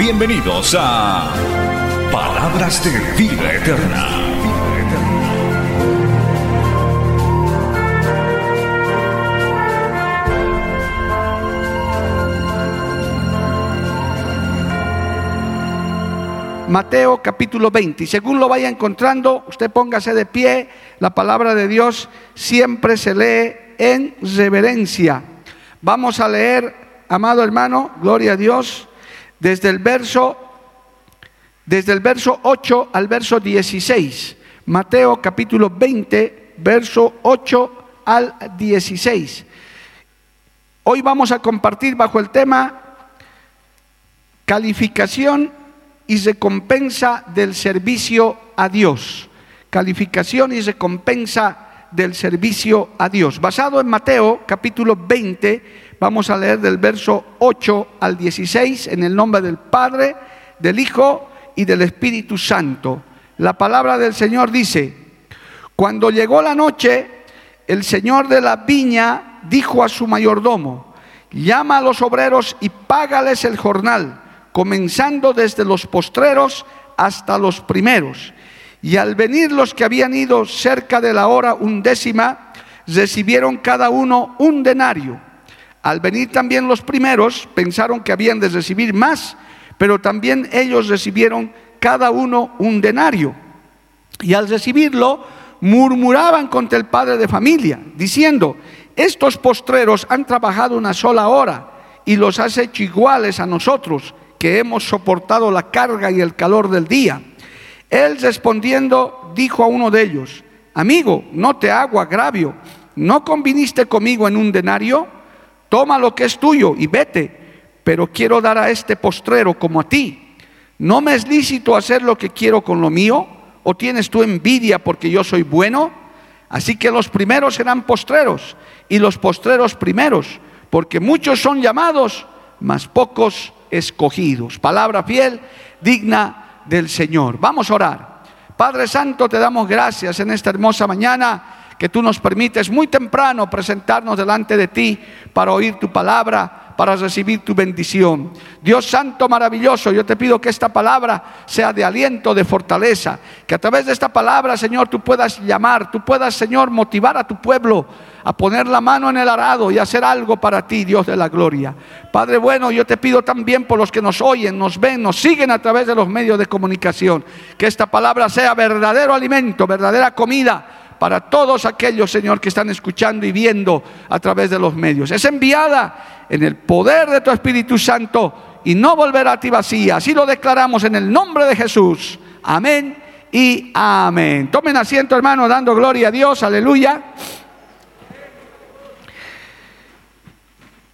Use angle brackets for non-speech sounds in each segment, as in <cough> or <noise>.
Bienvenidos a Palabras de Vida Eterna. Mateo capítulo 20. Y según lo vaya encontrando, usted póngase de pie. La palabra de Dios siempre se lee en reverencia. Vamos a leer, amado hermano, gloria a Dios, desde el verso desde el verso 8 al verso 16. Mateo capítulo 20, verso 8 al 16. Hoy vamos a compartir bajo el tema calificación y recompensa del servicio a Dios. Calificación y recompensa del servicio a Dios. Basado en Mateo capítulo 20, vamos a leer del verso 8 al 16 en el nombre del Padre, del Hijo y del Espíritu Santo. La palabra del Señor dice, cuando llegó la noche, el Señor de la viña dijo a su mayordomo, llama a los obreros y págales el jornal comenzando desde los postreros hasta los primeros. Y al venir los que habían ido cerca de la hora undécima, recibieron cada uno un denario. Al venir también los primeros, pensaron que habían de recibir más, pero también ellos recibieron cada uno un denario. Y al recibirlo, murmuraban contra el padre de familia, diciendo, estos postreros han trabajado una sola hora y los has hecho iguales a nosotros que hemos soportado la carga y el calor del día. Él respondiendo dijo a uno de ellos, amigo, no te hago agravio, ¿no conviniste conmigo en un denario? Toma lo que es tuyo y vete, pero quiero dar a este postrero como a ti. ¿No me es lícito hacer lo que quiero con lo mío? ¿O tienes tú envidia porque yo soy bueno? Así que los primeros serán postreros y los postreros primeros, porque muchos son llamados, mas pocos escogidos. Palabra fiel, digna del Señor. Vamos a orar. Padre Santo, te damos gracias en esta hermosa mañana que tú nos permites muy temprano presentarnos delante de ti para oír tu palabra para recibir tu bendición. Dios Santo maravilloso, yo te pido que esta palabra sea de aliento, de fortaleza, que a través de esta palabra, Señor, tú puedas llamar, tú puedas, Señor, motivar a tu pueblo a poner la mano en el arado y hacer algo para ti, Dios de la gloria. Padre bueno, yo te pido también por los que nos oyen, nos ven, nos siguen a través de los medios de comunicación, que esta palabra sea verdadero alimento, verdadera comida para todos aquellos, Señor, que están escuchando y viendo a través de los medios. Es enviada en el poder de tu Espíritu Santo y no volverá a ti vacía. Así lo declaramos en el nombre de Jesús. Amén y amén. Tomen asiento, hermano, dando gloria a Dios. Aleluya.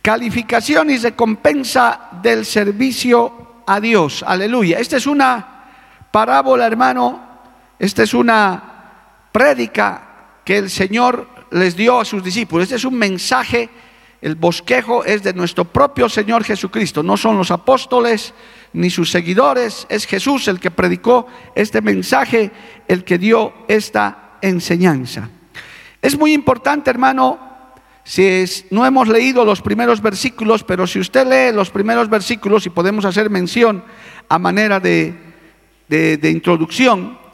Calificación y recompensa del servicio a Dios. Aleluya. Esta es una parábola, hermano. Esta es una prédica que el Señor les dio a sus discípulos. Este es un mensaje el bosquejo es de nuestro propio Señor Jesucristo, no son los apóstoles ni sus seguidores, es Jesús el que predicó este mensaje, el que dio esta enseñanza. Es muy importante, hermano, si no hemos leído los primeros versículos, pero si usted lee los primeros versículos y podemos hacer mención a manera de, de introducción,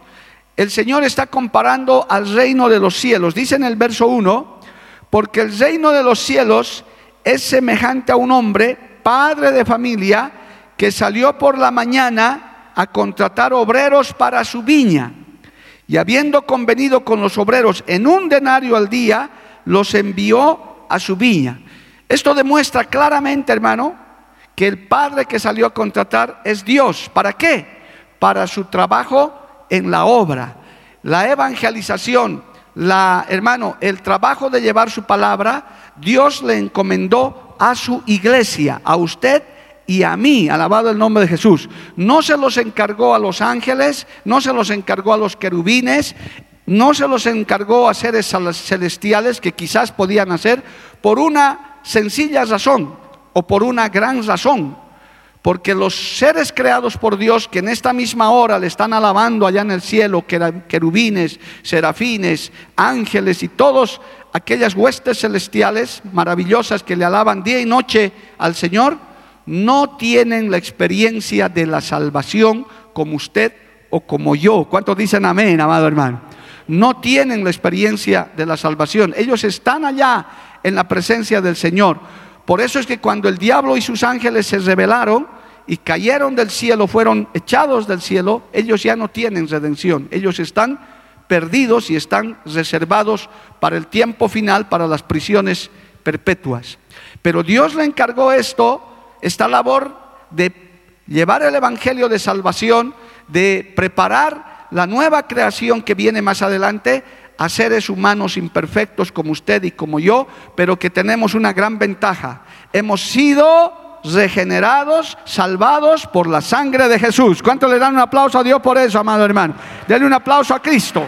el Señor está comparando al reino de los cielos. Dice en el verso 1, porque el reino de los cielos es semejante a un hombre, padre de familia, que salió por la mañana a contratar obreros para su viña. Y habiendo convenido con los obreros en un denario al día, los envió a su viña. Esto demuestra claramente, hermano, que el padre que salió a contratar es Dios. ¿Para qué? Para su trabajo en la obra. La evangelización, la, hermano, el trabajo de llevar su palabra, Dios le encomendó a su iglesia, a usted y a mí, alabado el nombre de Jesús. No se los encargó a los ángeles, no se los encargó a los querubines, no se los encargó a seres celestiales que quizás podían hacer por una sencilla razón o por una gran razón. Porque los seres creados por Dios que en esta misma hora le están alabando allá en el cielo, querubines, serafines, ángeles y todos aquellas huestes celestiales maravillosas que le alaban día y noche al Señor, no tienen la experiencia de la salvación como usted o como yo. ¿Cuántos dicen amén, amado hermano? No tienen la experiencia de la salvación. Ellos están allá en la presencia del Señor. Por eso es que cuando el diablo y sus ángeles se rebelaron y cayeron del cielo, fueron echados del cielo, ellos ya no tienen redención. Ellos están perdidos y están reservados para el tiempo final, para las prisiones perpetuas. Pero Dios le encargó esto esta labor de llevar el Evangelio de salvación, de preparar la nueva creación que viene más adelante a seres humanos imperfectos como usted y como yo, pero que tenemos una gran ventaja. Hemos sido regenerados, salvados por la sangre de Jesús. ¿Cuánto le dan un aplauso a Dios por eso, amado hermano? Denle un aplauso a Cristo.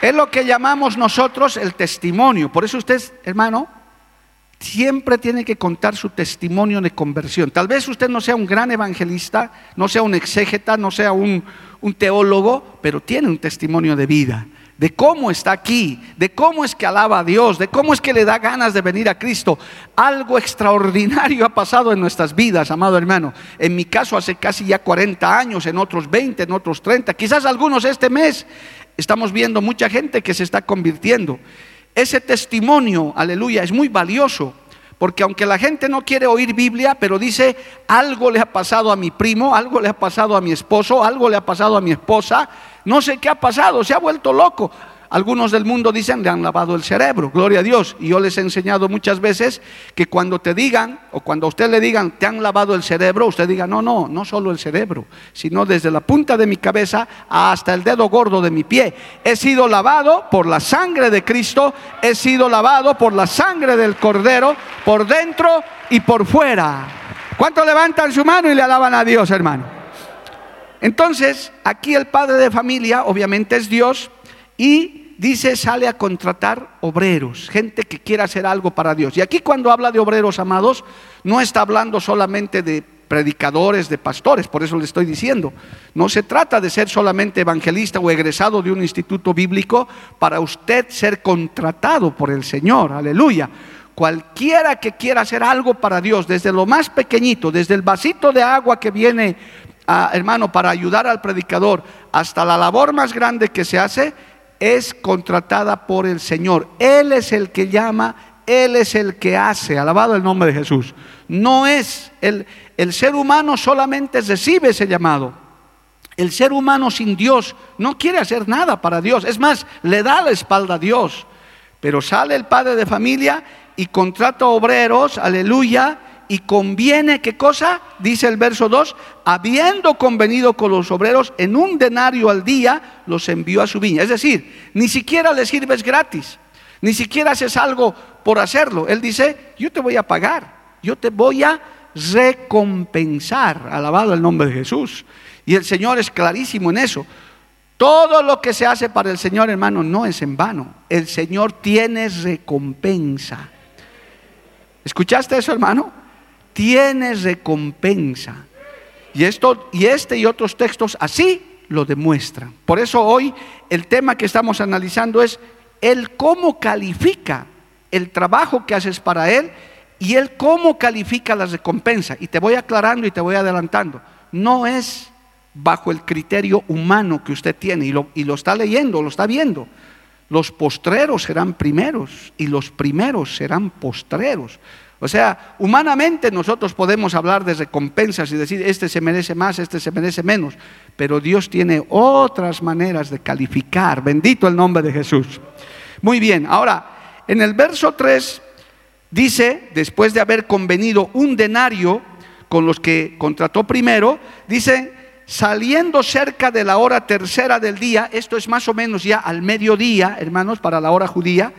Es lo que llamamos nosotros el testimonio. Por eso usted, hermano, siempre tiene que contar su testimonio de conversión. Tal vez usted no sea un gran evangelista, no sea un exégeta, no sea un, teólogo, pero tiene un testimonio de vida, de cómo está aquí, de cómo es que alaba a Dios, de cómo es que le da ganas de venir a Cristo. Algo extraordinario ha pasado en nuestras vidas, amado hermano. En mi caso hace casi ya 40 años, en otros 20, en otros 30, quizás algunos este mes. Estamos viendo mucha gente que se está convirtiendo. Ese testimonio, aleluya, es muy valioso. Porque aunque la gente no quiere oír Biblia, pero dice, algo le ha pasado a mi primo, algo le ha pasado a mi esposo, algo le ha pasado a mi esposa, no sé qué ha pasado, se ha vuelto loco. Algunos del mundo dicen, le han lavado el cerebro, gloria a Dios. Y yo les he enseñado muchas veces que cuando te digan, o cuando a usted le digan, te han lavado el cerebro, usted diga, no, no, no solo el cerebro, sino desde la punta de mi cabeza hasta el dedo gordo de mi pie. He sido lavado por la sangre de Cristo, he sido lavado por la sangre del Cordero, por dentro y por fuera. ¿Cuántos levantan su mano y le alaban a Dios, hermano? Entonces, aquí el padre de familia, obviamente es Dios, y dice, sale a contratar obreros, gente que quiera hacer algo para Dios. Y aquí cuando habla de obreros amados, no está hablando solamente de predicadores, de pastores, por eso le estoy diciendo. No se trata de ser solamente evangelista o egresado de un instituto bíblico para usted ser contratado por el Señor, aleluya. Cualquiera que quiera hacer algo para Dios, desde lo más pequeñito, desde el vasito de agua que viene, ah, hermano, para ayudar al predicador, hasta la labor más grande que se hace, es contratada por el Señor. Él es el que llama, Él es el que hace. Alabado el nombre de Jesús. No es el, el ser humano solamente recibe ese llamado. El ser humano sin Dios no quiere hacer nada para Dios. Es más, le da la espalda a Dios. Pero sale el padre de familia y contrata obreros, aleluya, y conviene, ¿qué cosa? Dice el verso 2, habiendo convenido con los obreros en un denario al día, los envió a su viña. Es decir, ni siquiera le sirves gratis, ni siquiera haces algo por hacerlo. Él dice, yo te voy a pagar, yo te voy a recompensar. Alabado el nombre de Jesús. Y el Señor es clarísimo en eso. Todo lo que se hace para el Señor, hermano, no es en vano. El Señor tiene recompensa. ¿Escuchaste eso, hermano? Tienes recompensa. Y, esto, y este y otros textos así lo demuestran. Por eso hoy el tema que estamos analizando es el cómo califica el trabajo que haces para Él y Él cómo califica la recompensa. Y te voy aclarando y te voy adelantando. No es bajo el criterio humano que usted tiene y lo, y lo está leyendo, lo está viendo. Los postreros serán primeros y los primeros serán postreros. O sea, humanamente nosotros podemos hablar de recompensas y decir, este se merece más, este se merece menos, pero Dios tiene otras maneras de calificar. Bendito el nombre de Jesús. Muy bien, ahora, en el verso 3 dice, después de haber convenido un denario con los que contrató primero, dice, saliendo cerca de la hora tercera del día, esto es más o menos ya al mediodía, hermanos, para la hora judía,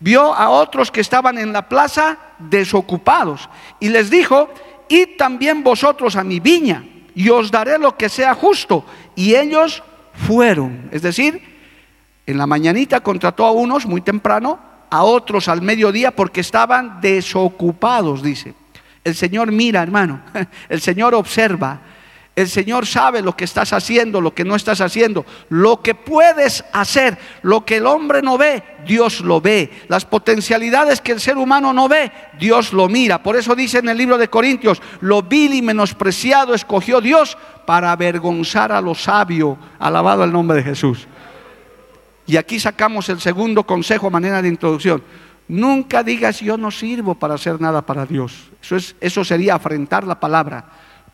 vio a otros que estaban en la plaza desocupados y les dijo, id también vosotros a mi viña y os daré lo que sea justo. Y ellos fueron, es decir, en la mañanita contrató a unos muy temprano, a otros al mediodía porque estaban desocupados, dice. El Señor mira, hermano, <laughs> el Señor observa, el Señor sabe lo que estás haciendo, lo que no estás haciendo, lo que puedes hacer, lo que el hombre no ve, Dios lo ve. Las potencialidades que el ser humano no ve, Dios lo mira. Por eso dice en el libro de Corintios, lo vil y menospreciado escogió Dios para avergonzar a lo sabio. Alabado el nombre de Jesús. Y aquí sacamos el segundo consejo a manera de introducción. Nunca digas yo no sirvo para hacer nada para Dios. Eso, es, eso sería afrentar la palabra.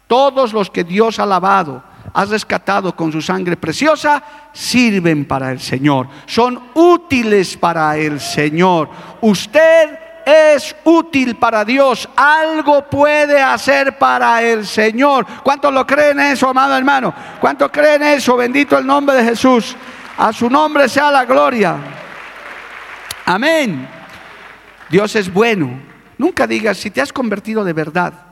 Todos los que Dios ha lavado, ha rescatado con su sangre preciosa, sirven para el Señor. Son útiles para el Señor. Usted es útil para Dios. Algo puede hacer para el Señor. ¿Cuántos lo creen eso, amado hermano? ¿Cuántos creen eso? Bendito el nombre de Jesús. A su nombre sea la gloria. Amén. Dios es bueno. Nunca digas, si te has convertido de verdad,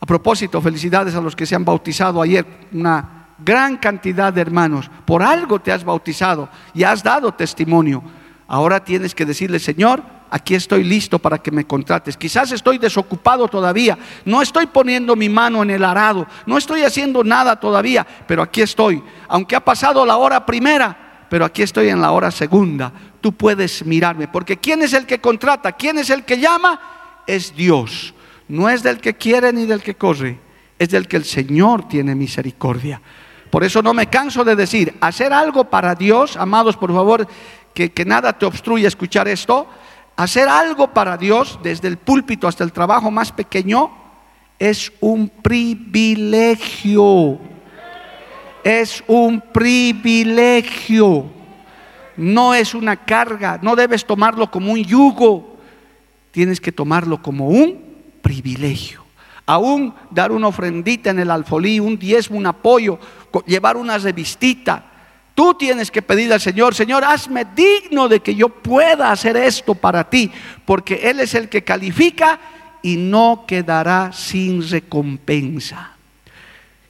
a propósito, felicidades a los que se han bautizado ayer, una gran cantidad de hermanos. Por algo te has bautizado y has dado testimonio. Ahora tienes que decirle, Señor, aquí estoy listo para que me contrates. Quizás estoy desocupado todavía, no estoy poniendo mi mano en el arado, no estoy haciendo nada todavía, pero aquí estoy. Aunque ha pasado la hora primera, pero aquí estoy en la hora segunda. Tú puedes mirarme, porque ¿quién es el que contrata? ¿Quién es el que llama? Es Dios no es del que quiere ni del que corre, es del que el Señor tiene misericordia. Por eso no me canso de decir, hacer algo para Dios, amados, por favor, que, que nada te obstruya escuchar esto, hacer algo para Dios, desde el púlpito hasta el trabajo más pequeño, es un privilegio. Es un privilegio. No es una carga, no debes tomarlo como un yugo, tienes que tomarlo como un privilegio. Aún dar una ofrendita en el alfolí, un diezmo, un apoyo, llevar una revistita. Tú tienes que pedirle al Señor, Señor, hazme digno de que yo pueda hacer esto para ti, porque Él es el que califica y no quedará sin recompensa.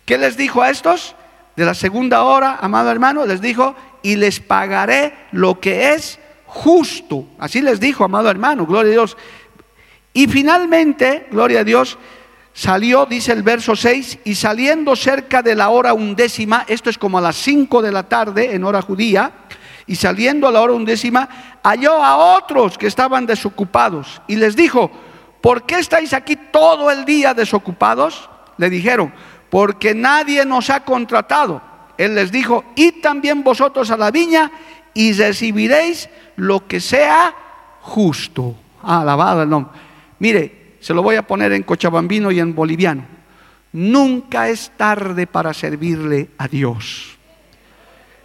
¿Qué les dijo a estos? De la segunda hora, amado hermano, les dijo, y les pagaré lo que es justo. Así les dijo, amado hermano, gloria a Dios. Y finalmente, gloria a Dios, salió, dice el verso 6, y saliendo cerca de la hora undécima, esto es como a las 5 de la tarde en hora judía, y saliendo a la hora undécima, halló a otros que estaban desocupados y les dijo, ¿por qué estáis aquí todo el día desocupados? Le dijeron, porque nadie nos ha contratado. Él les dijo, id también vosotros a la viña y recibiréis lo que sea justo. Alabado el nombre. Mire, se lo voy a poner en cochabambino y en boliviano. Nunca es tarde para servirle a Dios.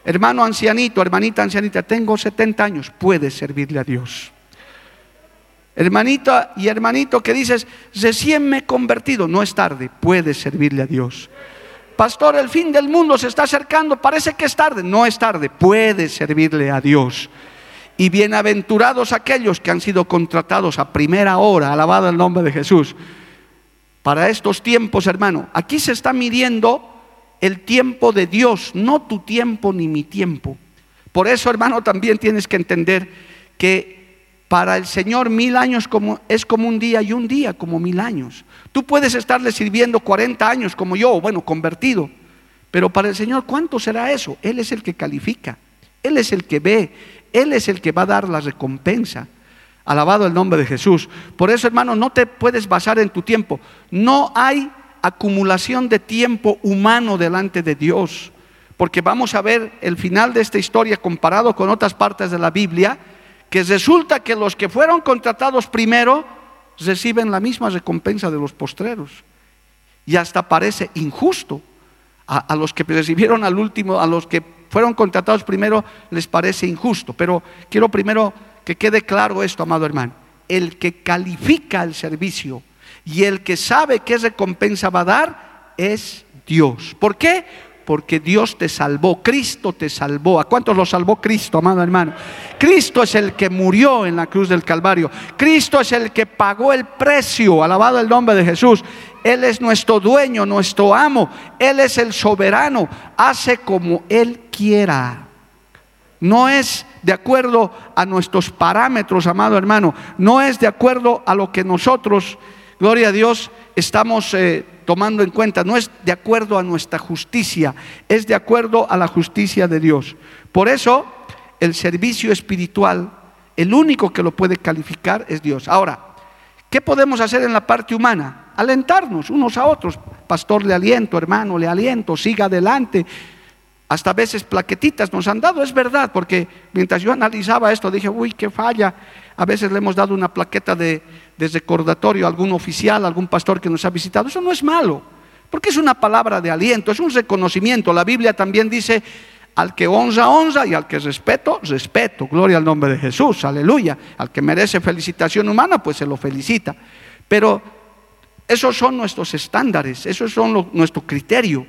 Hermano ancianito, hermanita ancianita, tengo 70 años, puedes servirle a Dios. Hermanita y hermanito que dices, recién me he convertido, no es tarde, puedes servirle a Dios. Pastor, el fin del mundo se está acercando, parece que es tarde, no es tarde, puedes servirle a Dios. Y bienaventurados aquellos que han sido contratados a primera hora, alabado el nombre de Jesús. Para estos tiempos, hermano, aquí se está midiendo el tiempo de Dios, no tu tiempo ni mi tiempo. Por eso, hermano, también tienes que entender que para el Señor mil años como, es como un día y un día como mil años. Tú puedes estarle sirviendo 40 años como yo, bueno, convertido. Pero para el Señor, ¿cuánto será eso? Él es el que califica, Él es el que ve, él es el que va a dar la recompensa. Alabado el nombre de Jesús. Por eso, hermano, no te puedes basar en tu tiempo. No hay acumulación de tiempo humano delante de Dios. Porque vamos a ver el final de esta historia comparado con otras partes de la Biblia, que resulta que los que fueron contratados primero reciben la misma recompensa de los postreros. Y hasta parece injusto a, a los que recibieron al último, a los que fueron contratados primero, les parece injusto. Pero quiero primero que quede claro esto, amado hermano. El que califica el servicio y el que sabe qué recompensa va a dar es Dios. ¿Por qué? Porque Dios te salvó, Cristo te salvó. ¿A cuántos lo salvó Cristo, amado hermano? Cristo es el que murió en la cruz del Calvario. Cristo es el que pagó el precio, alabado el nombre de Jesús. Él es nuestro dueño, nuestro amo. Él es el soberano. Hace como Él quiera. No es de acuerdo a nuestros parámetros, amado hermano. No es de acuerdo a lo que nosotros, gloria a Dios, estamos eh, tomando en cuenta. No es de acuerdo a nuestra justicia. Es de acuerdo a la justicia de Dios. Por eso, el servicio espiritual, el único que lo puede calificar es Dios. Ahora, ¿qué podemos hacer en la parte humana? Alentarnos unos a otros. Pastor, le aliento, hermano, le aliento, siga adelante hasta a veces plaquetitas nos han dado, es verdad, porque mientras yo analizaba esto dije, uy, qué falla. A veces le hemos dado una plaqueta de, recordatorio a algún oficial, a algún pastor que nos ha visitado. Eso no es malo, porque es una palabra de aliento, es un reconocimiento. La Biblia también dice, al que honra, honra, y al que respeto, respeto. Gloria al nombre de Jesús, aleluya. Al que merece felicitación humana, pues se lo felicita. Pero esos son nuestros estándares, esos son nuestro criterio.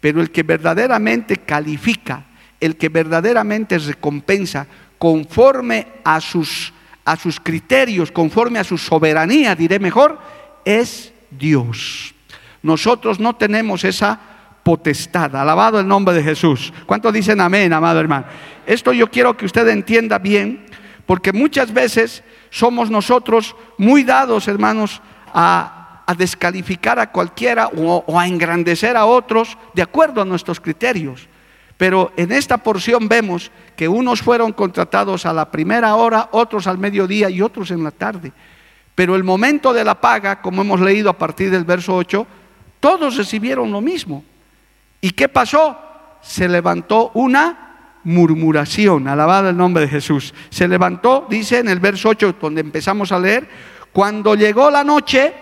Pero el que verdaderamente califica, el que verdaderamente recompensa conforme a sus, a sus criterios, conforme a su soberanía, diré mejor, es Dios. Nosotros no tenemos esa potestad. Alabado el nombre de Jesús. ¿Cuántos dicen amén, amado hermano? Esto yo quiero que usted entienda bien, porque muchas veces somos nosotros muy dados, hermanos, a a descalificar a cualquiera o, a engrandecer a otros de acuerdo a nuestros criterios. Pero en esta porción vemos que unos fueron contratados a la primera hora, otros al mediodía y otros en la tarde. Pero el momento de la paga, como hemos leído a partir del verso 8, todos recibieron lo mismo. ¿Y qué pasó? Se levantó una murmuración, alabado el nombre de Jesús. Se levantó, dice en el verso 8, donde empezamos a leer, cuando llegó la noche,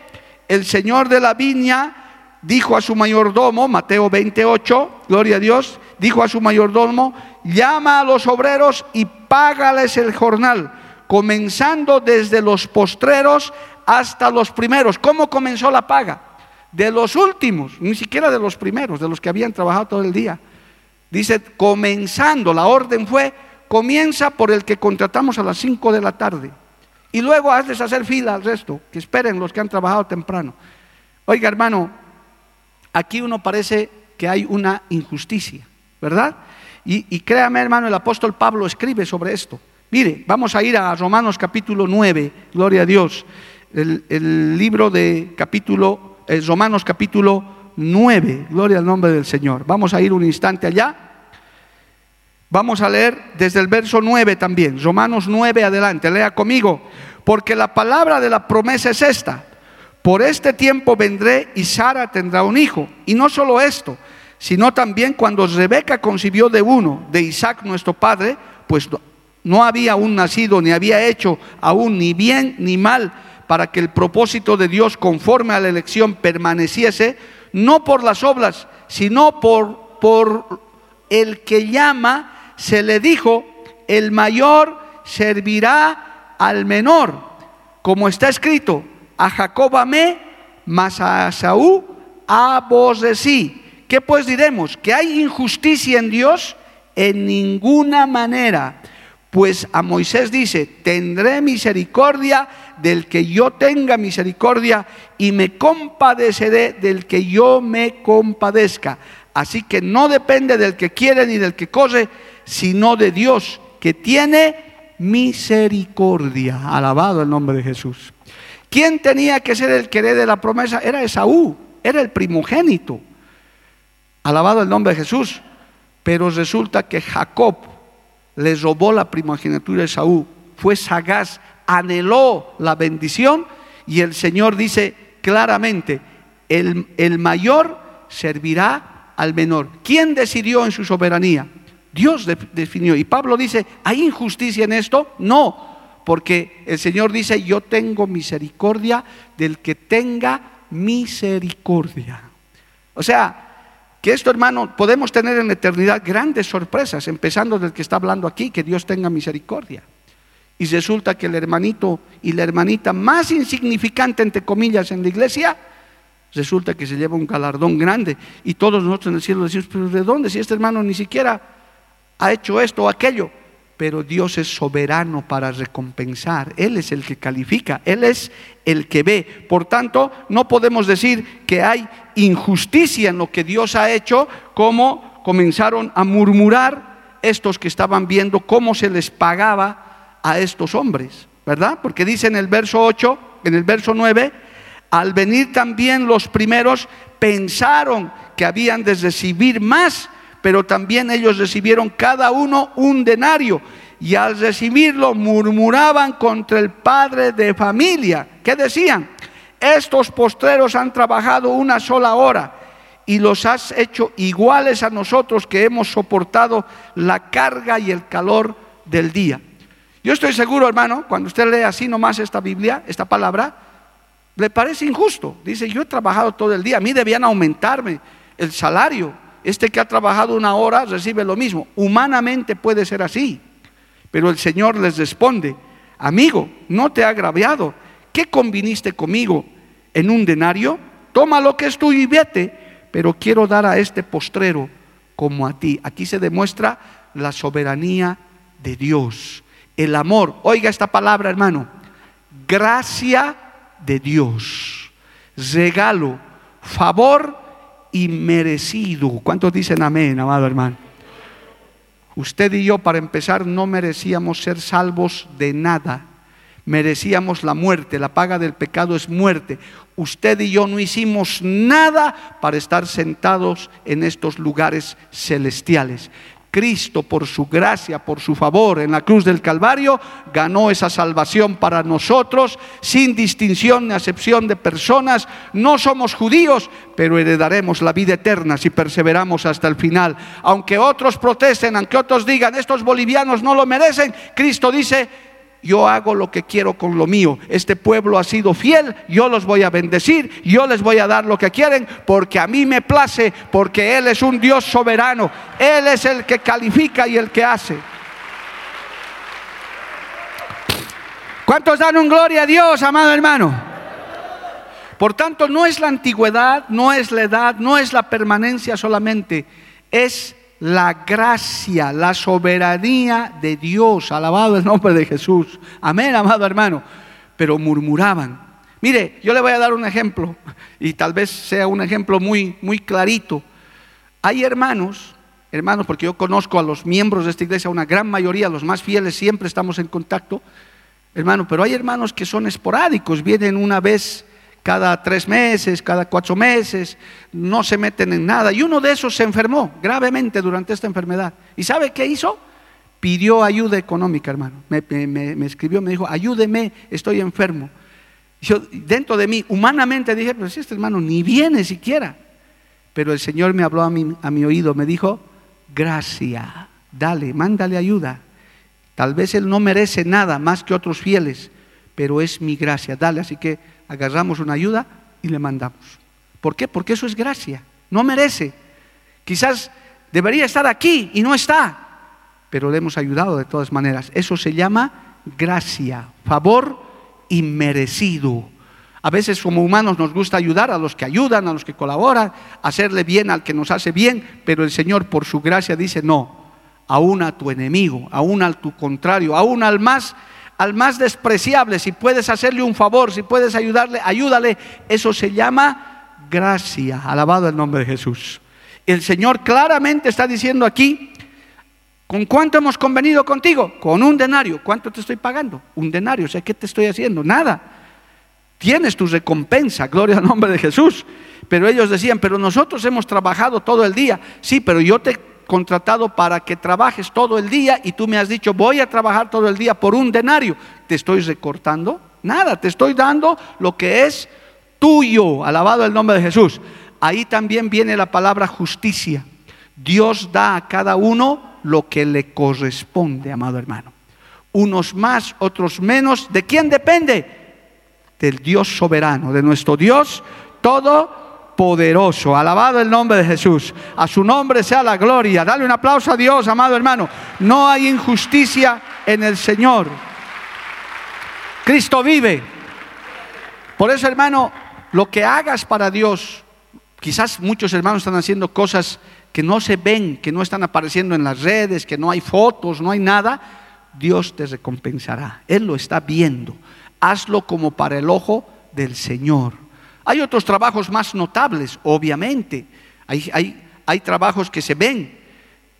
el señor de la viña dijo a su mayordomo, Mateo 28, gloria a Dios, dijo a su mayordomo, llama a los obreros y págales el jornal, comenzando desde los postreros hasta los primeros. ¿Cómo comenzó la paga? De los últimos, ni siquiera de los primeros, de los que habían trabajado todo el día. Dice, comenzando, la orden fue, comienza por el que contratamos a las 5 de la tarde. Y luego hazles hacer fila al resto, que esperen los que han trabajado temprano. Oiga, hermano, aquí uno parece que hay una injusticia, ¿verdad? Y, créame, hermano, el apóstol Pablo escribe sobre esto. Mire, vamos a ir a Romanos capítulo 9, gloria a Dios. El, libro de capítulo, eh, Romanos capítulo 9, gloria al nombre del Señor. Vamos a ir un instante allá. Vamos a leer desde el verso 9 también, Romanos 9 adelante, lea conmigo, porque la palabra de la promesa es esta, por este tiempo vendré y Sara tendrá un hijo. Y no solo esto, sino también cuando Rebeca concibió de uno, de Isaac nuestro padre, pues no, había aún nacido, ni había hecho aún ni bien ni mal, para que el propósito de Dios conforme a la elección permaneciese, no por las obras, sino por, por el que llama se le dijo, el mayor servirá al menor, como está escrito, a Jacob amé, mas a Saúl aborrecí. ¿Qué pues diremos? ¿Que hay injusticia en Dios? En ninguna manera. Pues a Moisés dice, tendré misericordia del que yo tenga misericordia y me compadeceré del que yo me compadezca. Así que no depende del que quiere ni del que corre, sino de Dios que tiene misericordia. Alabado el nombre de Jesús. ¿Quién tenía que ser el que de la promesa? Era Esaú, era el primogénito. Alabado el nombre de Jesús. Pero resulta que Jacob le robó la primogenitura a Esaú. Fue sagaz, anheló la bendición y el Señor dice claramente, el, el mayor servirá al menor. ¿Quién decidió en su soberanía? Dios definió. Y Pablo dice, ¿hay injusticia en esto? No, porque el Señor dice, yo tengo misericordia del que tenga misericordia. O sea, que esto, hermano, podemos tener en la eternidad grandes sorpresas, empezando del que está hablando aquí, que Dios tenga misericordia. Y resulta que el hermanito y la hermanita más insignificante, entre comillas, en la iglesia, resulta que se lleva un galardón grande y todos nosotros en el cielo decimos, pero ¿de dónde? Si este hermano ni siquiera ha hecho esto o aquello. Pero Dios es soberano para recompensar. Él es el que califica, Él es el que ve. Por tanto, no podemos decir que hay injusticia en lo que Dios ha hecho, como comenzaron a murmurar estos que estaban viendo cómo se les pagaba a estos hombres, ¿verdad? Porque dice en el verso 8, en el verso 9, al venir también los primeros pensaron que habían de recibir más, pero también ellos recibieron cada uno un denario y al recibirlo murmuraban contra el padre de familia. ¿Qué decían? Estos postreros han trabajado una sola hora y los has hecho iguales a nosotros que hemos soportado la carga y el calor del día. Yo estoy seguro, hermano, cuando usted lee así nomás esta Biblia, esta palabra, le parece injusto. Dice, yo he trabajado todo el día, a mí debían aumentarme el salario. Este que ha trabajado una hora recibe lo mismo. Humanamente puede ser así. Pero el Señor les responde, amigo, no te ha agraviado. ¿Qué conviniste conmigo en un denario? Toma lo que es tuyo y vete, pero quiero dar a este postrero como a ti. Aquí se demuestra la soberanía de Dios, el amor. Oiga esta palabra, hermano. Gracia de Dios. Regalo, favor y merecido. ¿Cuántos dicen amén, amado hermano? Usted y yo, para empezar, no merecíamos ser salvos de nada. Merecíamos la muerte, la paga del pecado es muerte. Usted y yo no hicimos nada para estar sentados en estos lugares celestiales. Cristo, por su gracia, por su favor en la cruz del Calvario, ganó esa salvación para nosotros, sin distinción ni acepción de personas. No somos judíos, pero heredaremos la vida eterna si perseveramos hasta el final. Aunque otros protesten, aunque otros digan, estos bolivianos no lo merecen, Cristo dice, yo hago lo que quiero con lo mío. Este pueblo ha sido fiel, yo los voy a bendecir, yo les voy a dar lo que quieren, porque a mí me place, porque Él es un Dios soberano, Él es el que califica y el que hace. ¿Cuántos dan un gloria a Dios, amado hermano? Por tanto, no es la antigüedad, no es la edad, no es la permanencia solamente, es la gracia, la soberanía de Dios. Alabado el nombre de Jesús. Amén, amado hermano. Pero murmuraban. Mire, yo le voy a dar un ejemplo y tal vez sea un ejemplo muy muy clarito. Hay hermanos, hermanos, porque yo conozco a los miembros de esta iglesia, una gran mayoría, los más fieles, siempre estamos en contacto, hermano, pero hay hermanos que son esporádicos, vienen una vez cada tres meses, cada cuatro meses, no se meten en nada. Y uno de esos se enfermó gravemente durante esta enfermedad. ¿Y sabe qué hizo? Pidió ayuda económica, hermano. Me, escribió, me dijo, ayúdeme, estoy enfermo. Yo dentro de mí, humanamente dije, pero si este hermano ni viene siquiera. Pero el Señor me habló a mi, a mi oído, me dijo, gracia, dale, mándale ayuda. Tal vez Él no merece nada más que otros fieles, pero es mi gracia, dale. Así que agarramos una ayuda y le mandamos. ¿Por qué? Porque eso es gracia. No merece. Quizás debería estar aquí y no está, pero le hemos ayudado de todas maneras. Eso se llama gracia, favor inmerecido. A veces como humanos nos gusta ayudar a los que ayudan, a los que colaboran, hacerle bien al que nos hace bien, pero el Señor por su gracia dice, no, aún a tu enemigo, aún al tu contrario, aún al más al más despreciable, si puedes hacerle un favor, si puedes ayudarle, ayúdale. Eso se llama gracia. Alabado el nombre de Jesús. El Señor claramente está diciendo aquí, ¿con cuánto hemos convenido contigo? Con un denario. ¿Cuánto te estoy pagando? Un denario. O sea, ¿qué te estoy haciendo? Nada. Tienes tu recompensa, gloria al nombre de Jesús. Pero ellos decían, pero nosotros hemos trabajado todo el día. Sí, pero yo te contratado para que trabajes todo el día y tú me has dicho, voy a trabajar todo el día por un denario. ¿Te estoy recortando? Nada, te estoy dando lo que es tuyo. Alabado el nombre de Jesús. Ahí también viene la palabra justicia. Dios da a cada uno lo que le corresponde, amado hermano. Unos más, otros menos. ¿De quién depende? Del Dios soberano, de nuestro Dios todo poderoso. Alabado el nombre de Jesús. A su nombre sea la gloria. Dale un aplauso a Dios, amado hermano. No hay injusticia en el Señor. Cristo vive. Por eso, hermano, lo que hagas para Dios, quizás muchos hermanos están haciendo cosas que no se ven, que no están apareciendo en las redes, que no hay fotos, no hay nada, Dios te recompensará. Él lo está viendo. Hazlo como para el ojo del Señor. Hay otros trabajos más notables, obviamente. Hay, hay, hay trabajos que se ven,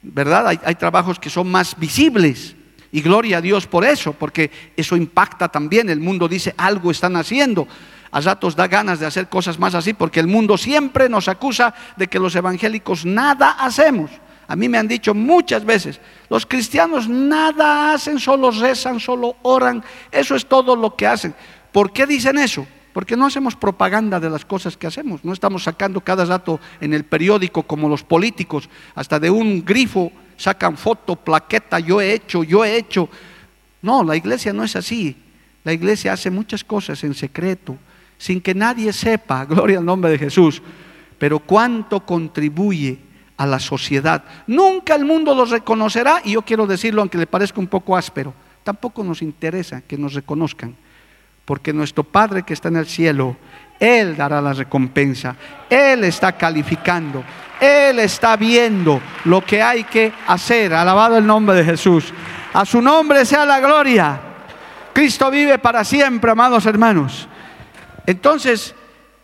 ¿verdad? Hay, hay trabajos que son más visibles. Y gloria a Dios por eso, porque eso impacta también. El mundo dice, algo están haciendo. A ratos da ganas de hacer cosas más así, porque el mundo siempre nos acusa de que los evangélicos nada hacemos. A mí me han dicho muchas veces, los cristianos nada hacen, solo rezan, solo oran, eso es todo lo que hacen. ¿Por qué dicen eso? Porque no hacemos propaganda de las cosas que hacemos, no estamos sacando cada rato en el periódico como los políticos, hasta de un grifo sacan foto, plaqueta, yo he hecho, yo he hecho. No, la iglesia no es así. La iglesia hace muchas cosas en secreto, sin que nadie sepa, <laughs> gloria al nombre de Jesús, pero cuánto contribuye a la sociedad. Nunca el mundo los reconocerá, y yo quiero decirlo aunque le parezca un poco áspero, tampoco nos interesa que nos reconozcan, porque nuestro Padre que está en el cielo, Él dará la recompensa, Él está calificando, Él está viendo lo que hay que hacer, alabado el nombre de Jesús. A su nombre sea la gloria. Cristo vive para siempre, amados hermanos. Entonces,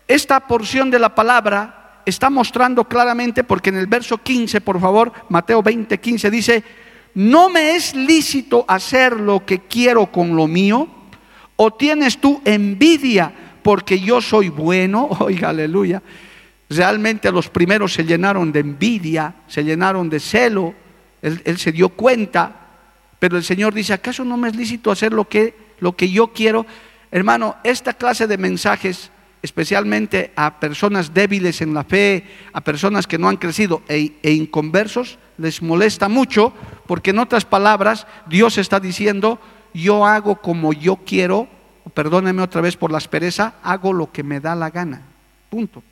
esta porción de la palabra está mostrando claramente, porque en el verso 15, por favor, Mateo 20, 15 dice, no me es lícito hacer lo que quiero con lo mío, o tienes tú envidia porque yo soy bueno, <laughs> oiga, aleluya. Realmente los primeros se llenaron de envidia, se llenaron de celo, él, se dio cuenta, pero el Señor dice, ¿acaso no me es lícito hacer lo que, lo que yo quiero? Hermano, esta clase de mensajes, especialmente a personas débiles en la fe, a personas que no han crecido e, e, inconversos, les molesta mucho porque en otras palabras Dios está diciendo, yo hago como yo quiero, perdóneme otra vez por la aspereza, hago lo que me da la gana, punto.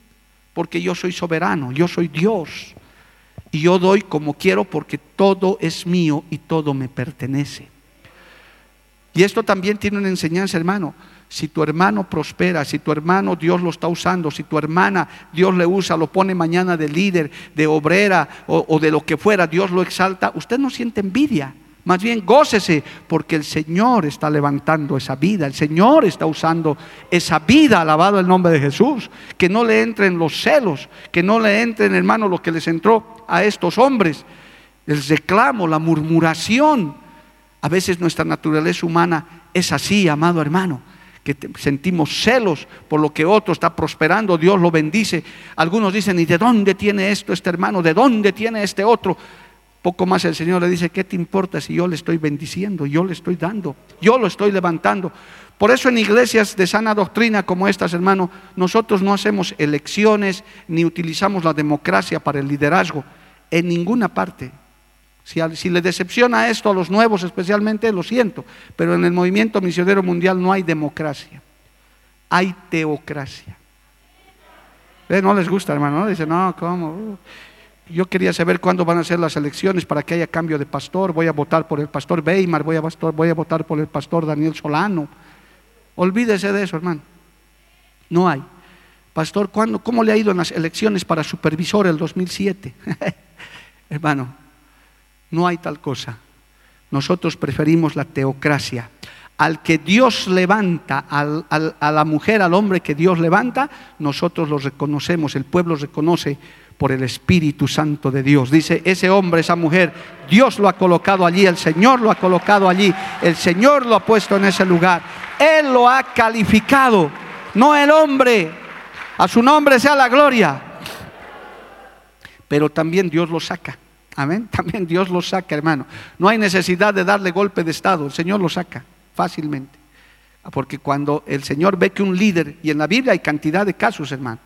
Porque yo soy soberano, yo soy Dios. Y yo doy como quiero porque todo es mío y todo me pertenece. Y esto también tiene una enseñanza, hermano. Si tu hermano prospera, si tu hermano Dios lo está usando, si tu hermana Dios le usa, lo pone mañana de líder, de obrera o, o de lo que fuera, Dios lo exalta, usted no siente envidia. Más bien gócese porque el Señor está levantando esa vida, el Señor está usando esa vida, alabado el nombre de Jesús. Que no le entren los celos, que no le entren, hermano, lo que les entró a estos hombres, el reclamo, la murmuración. A veces nuestra naturaleza humana es así, amado hermano, que sentimos celos por lo que otro está prosperando, Dios lo bendice. Algunos dicen, ¿y de dónde tiene esto este hermano? ¿De dónde tiene este otro? Poco más el Señor le dice, ¿qué te importa si yo le estoy bendiciendo? Yo le estoy dando, yo lo estoy levantando. Por eso en iglesias de sana doctrina como estas, hermano, nosotros no hacemos elecciones ni utilizamos la democracia para el liderazgo en ninguna parte. Si, le decepciona esto a los nuevos especialmente, lo siento, pero en el movimiento misionero mundial no hay democracia, hay teocracia. ¿Eh? No les gusta, hermano, ¿no? No, ¿cómo? Yo quería saber cuándo van a ser las elecciones para que haya cambio de pastor. Voy a votar por el pastor Weimar, voy a, votar por el pastor Daniel Solano. Olvídese de eso, hermano. No hay. Pastor, ¿cuándo, ¿cómo le ha ido en las elecciones para supervisor el 2007? <laughs> hermano, no hay tal cosa. Nosotros preferimos la teocracia. Al que Dios levanta, a la mujer, al hombre que Dios levanta, nosotros lo reconocemos, el pueblo reconoce por el Espíritu Santo de Dios. Dice, ese hombre, esa mujer, Dios lo ha colocado allí, el Señor lo ha colocado allí, el Señor lo ha puesto en ese lugar. Él lo ha calificado, no el hombre. A su nombre sea la gloria. Pero también Dios lo saca. Amén. <laughs> También Dios lo saca, hermano. No hay necesidad de darle golpe de Estado. El Señor lo saca fácilmente. Porque cuando el Señor ve que un líder, y en la Biblia hay cantidad de casos, hermano,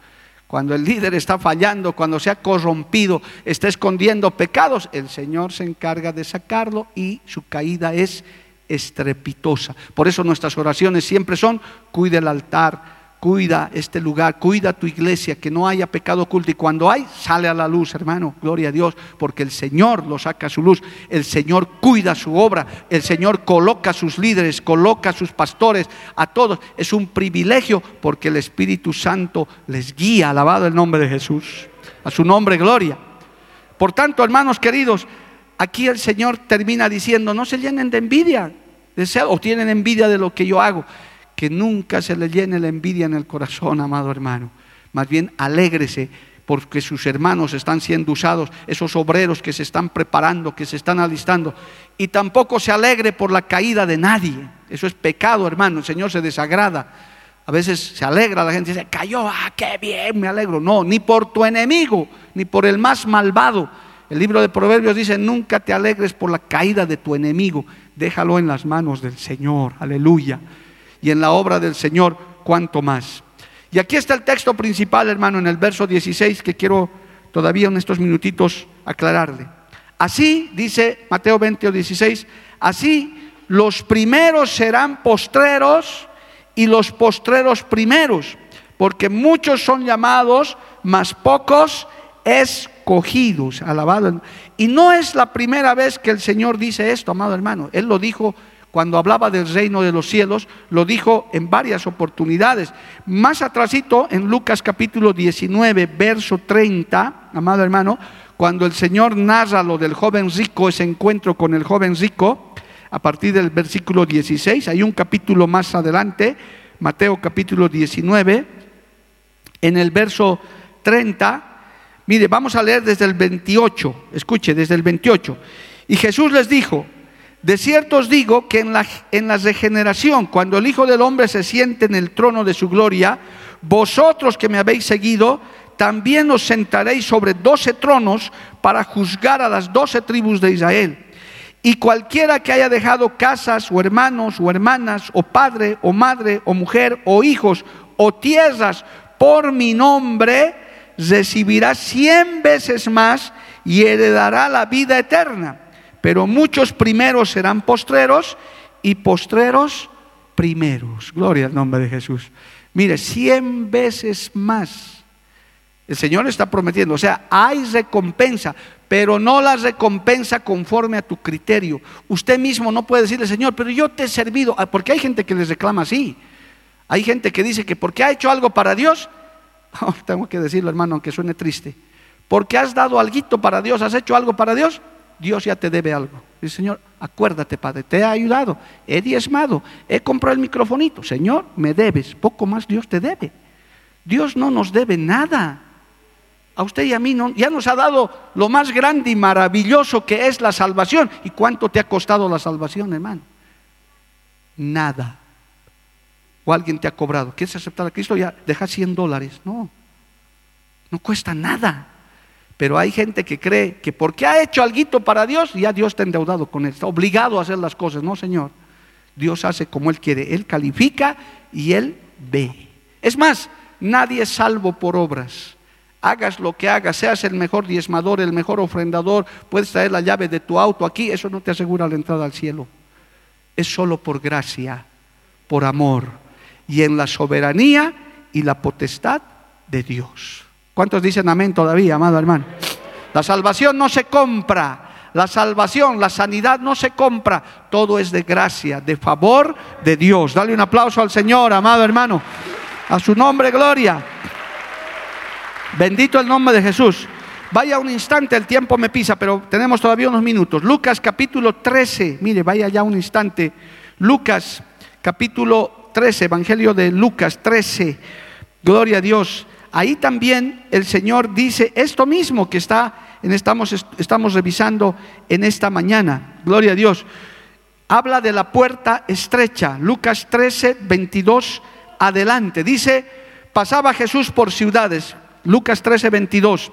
cuando el líder está fallando, cuando se ha corrompido, está escondiendo pecados, el Señor se encarga de sacarlo y su caída es estrepitosa. Por eso nuestras oraciones siempre son, cuide el altar, cuida este lugar, cuida tu iglesia, que no haya pecado oculto. Y cuando hay, sale a la luz, hermano, gloria a Dios, porque el Señor lo saca a su luz, el Señor cuida su obra, el Señor coloca a sus líderes, coloca a sus pastores, a todos. Es un privilegio porque el Espíritu Santo les guía, alabado el nombre de Jesús, a su nombre, gloria. Por tanto, hermanos queridos, aquí el Señor termina diciendo, no se llenen de envidia, o tienen envidia de lo que yo hago que nunca se le llene la envidia en el corazón, amado hermano. Más bien alégrese porque sus hermanos están siendo usados, esos obreros que se están preparando, que se están alistando. Y tampoco se alegre por la caída de nadie. Eso es pecado, hermano. El Señor se desagrada. A veces se alegra la gente dice, cayó, ah, qué bien, me alegro. No, ni por tu enemigo, ni por el más malvado. El libro de Proverbios dice, nunca te alegres por la caída de tu enemigo. Déjalo en las manos del Señor. Aleluya y en la obra del Señor, cuanto más. Y aquí está el texto principal, hermano, en el verso 16, que quiero todavía en estos minutitos aclararle. Así, dice Mateo 20 o 16, así los primeros serán postreros y los postreros primeros, porque muchos son llamados, mas pocos escogidos. Alabado. Y no es la primera vez que el Señor dice esto, amado hermano. Él lo dijo cuando hablaba del reino de los cielos, lo dijo en varias oportunidades. Más atrásito, en Lucas capítulo 19, verso 30, amado hermano, cuando el Señor narra lo del joven rico, ese encuentro con el joven rico, a partir del versículo 16, hay un capítulo más adelante, Mateo capítulo 19, en el verso 30, mire, vamos a leer desde el 28, escuche, desde el 28. Y Jesús les dijo, de cierto os digo que en la, en la regeneración, cuando el Hijo del Hombre se siente en el trono de su gloria, vosotros que me habéis seguido, también os sentaréis sobre doce tronos para juzgar a las doce tribus de Israel. Y cualquiera que haya dejado casas o hermanos o hermanas o padre o madre o mujer o hijos o tierras por mi nombre, recibirá cien veces más y heredará la vida eterna pero muchos primeros serán postreros y postreros primeros. Gloria al nombre de Jesús. Mire, cien veces más. El Señor está prometiendo, o sea, hay recompensa, pero no la recompensa conforme a tu criterio. Usted mismo no puede decirle, Señor, pero yo te he servido, ah, porque hay gente que les reclama así. Hay gente que dice que porque ha hecho algo para Dios, <laughs> oh, tengo que decirlo hermano, aunque suene triste, porque has dado algo para Dios, has hecho algo para Dios, Dios ya te debe algo. Dice, Señor, acuérdate, Padre, te he ayudado, he diezmado, he comprado el microfonito. Señor, me debes, poco más Dios te debe. Dios no nos debe nada. A usted y a mí ya nos ha dado lo más grande y maravilloso que es la salvación. ¿Y cuánto te ha costado la salvación, hermano? Nada. O alguien te ha cobrado. ¿Quieres aceptar a Cristo? Ya deja 100 dólares. No, no cuesta nada. Pero hay gente que cree que porque ha hecho algo para Dios, ya Dios está endeudado con él, está obligado a hacer las cosas. No, Señor. Dios hace como Él quiere. Él califica y Él ve. Es más, nadie es salvo por obras. Hagas lo que hagas, seas el mejor diezmador, el mejor ofrendador, puedes traer la llave de tu auto aquí, eso no te asegura la entrada al cielo. Es solo por gracia, por amor y en la soberanía y la potestad de Dios. ¿Cuántos dicen amén todavía, amado hermano? La salvación no se compra. La salvación, la sanidad no se compra. Todo es de gracia, de favor de Dios. Dale un aplauso al Señor, amado hermano. A su nombre, gloria. Bendito el nombre de Jesús. Vaya un instante, el tiempo me pisa, pero tenemos todavía unos minutos. Lucas capítulo 13, mire, vaya ya un instante. Lucas capítulo 13, Evangelio de Lucas 13. Gloria a Dios ahí también el Señor dice esto mismo que está, en, estamos, estamos revisando en esta mañana. Gloria a Dios. Habla de la puerta estrecha. Lucas 13, 22 adelante. Dice, pasaba Jesús por ciudades. Lucas 13, 22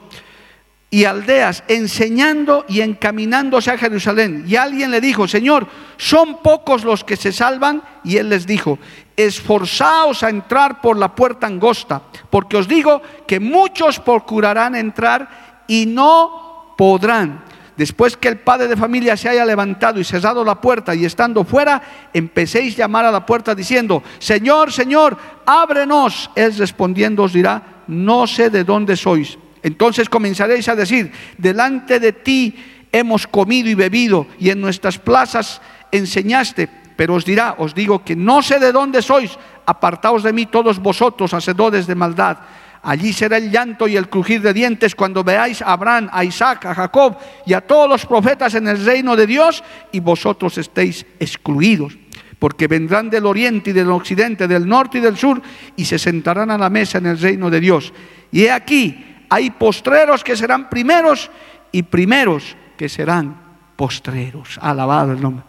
y aldeas, enseñando y encaminándose a Jerusalén. Y alguien le dijo, Señor, ¿son pocos los que se salvan? Y él les dijo, esforzaos a entrar por la puerta angosta, porque os digo que muchos procurarán entrar y no podrán. Después que el padre de familia se haya levantado y cerrado la puerta y estando fuera, empecéis a llamar a la puerta diciendo, Señor, Señor, ábrenos. Él respondiendo os dirá, no sé de dónde sois. Entonces comenzaréis a decir, delante de ti hemos comido y bebido y en nuestras plazas enseñaste. Pero os dirá, os digo que no sé de dónde sois, apartaos de mí todos vosotros, hacedores de maldad. Allí será el llanto y el crujir de dientes cuando veáis a Abraham, a Isaac, a Jacob y a todos los profetas en el reino de Dios y vosotros estéis excluidos. Porque vendrán del oriente y del occidente, del norte y del sur y se sentarán a la mesa en el reino de Dios. Y he aquí, hay postreros que serán primeros y primeros que serán postreros. Alabado el nombre.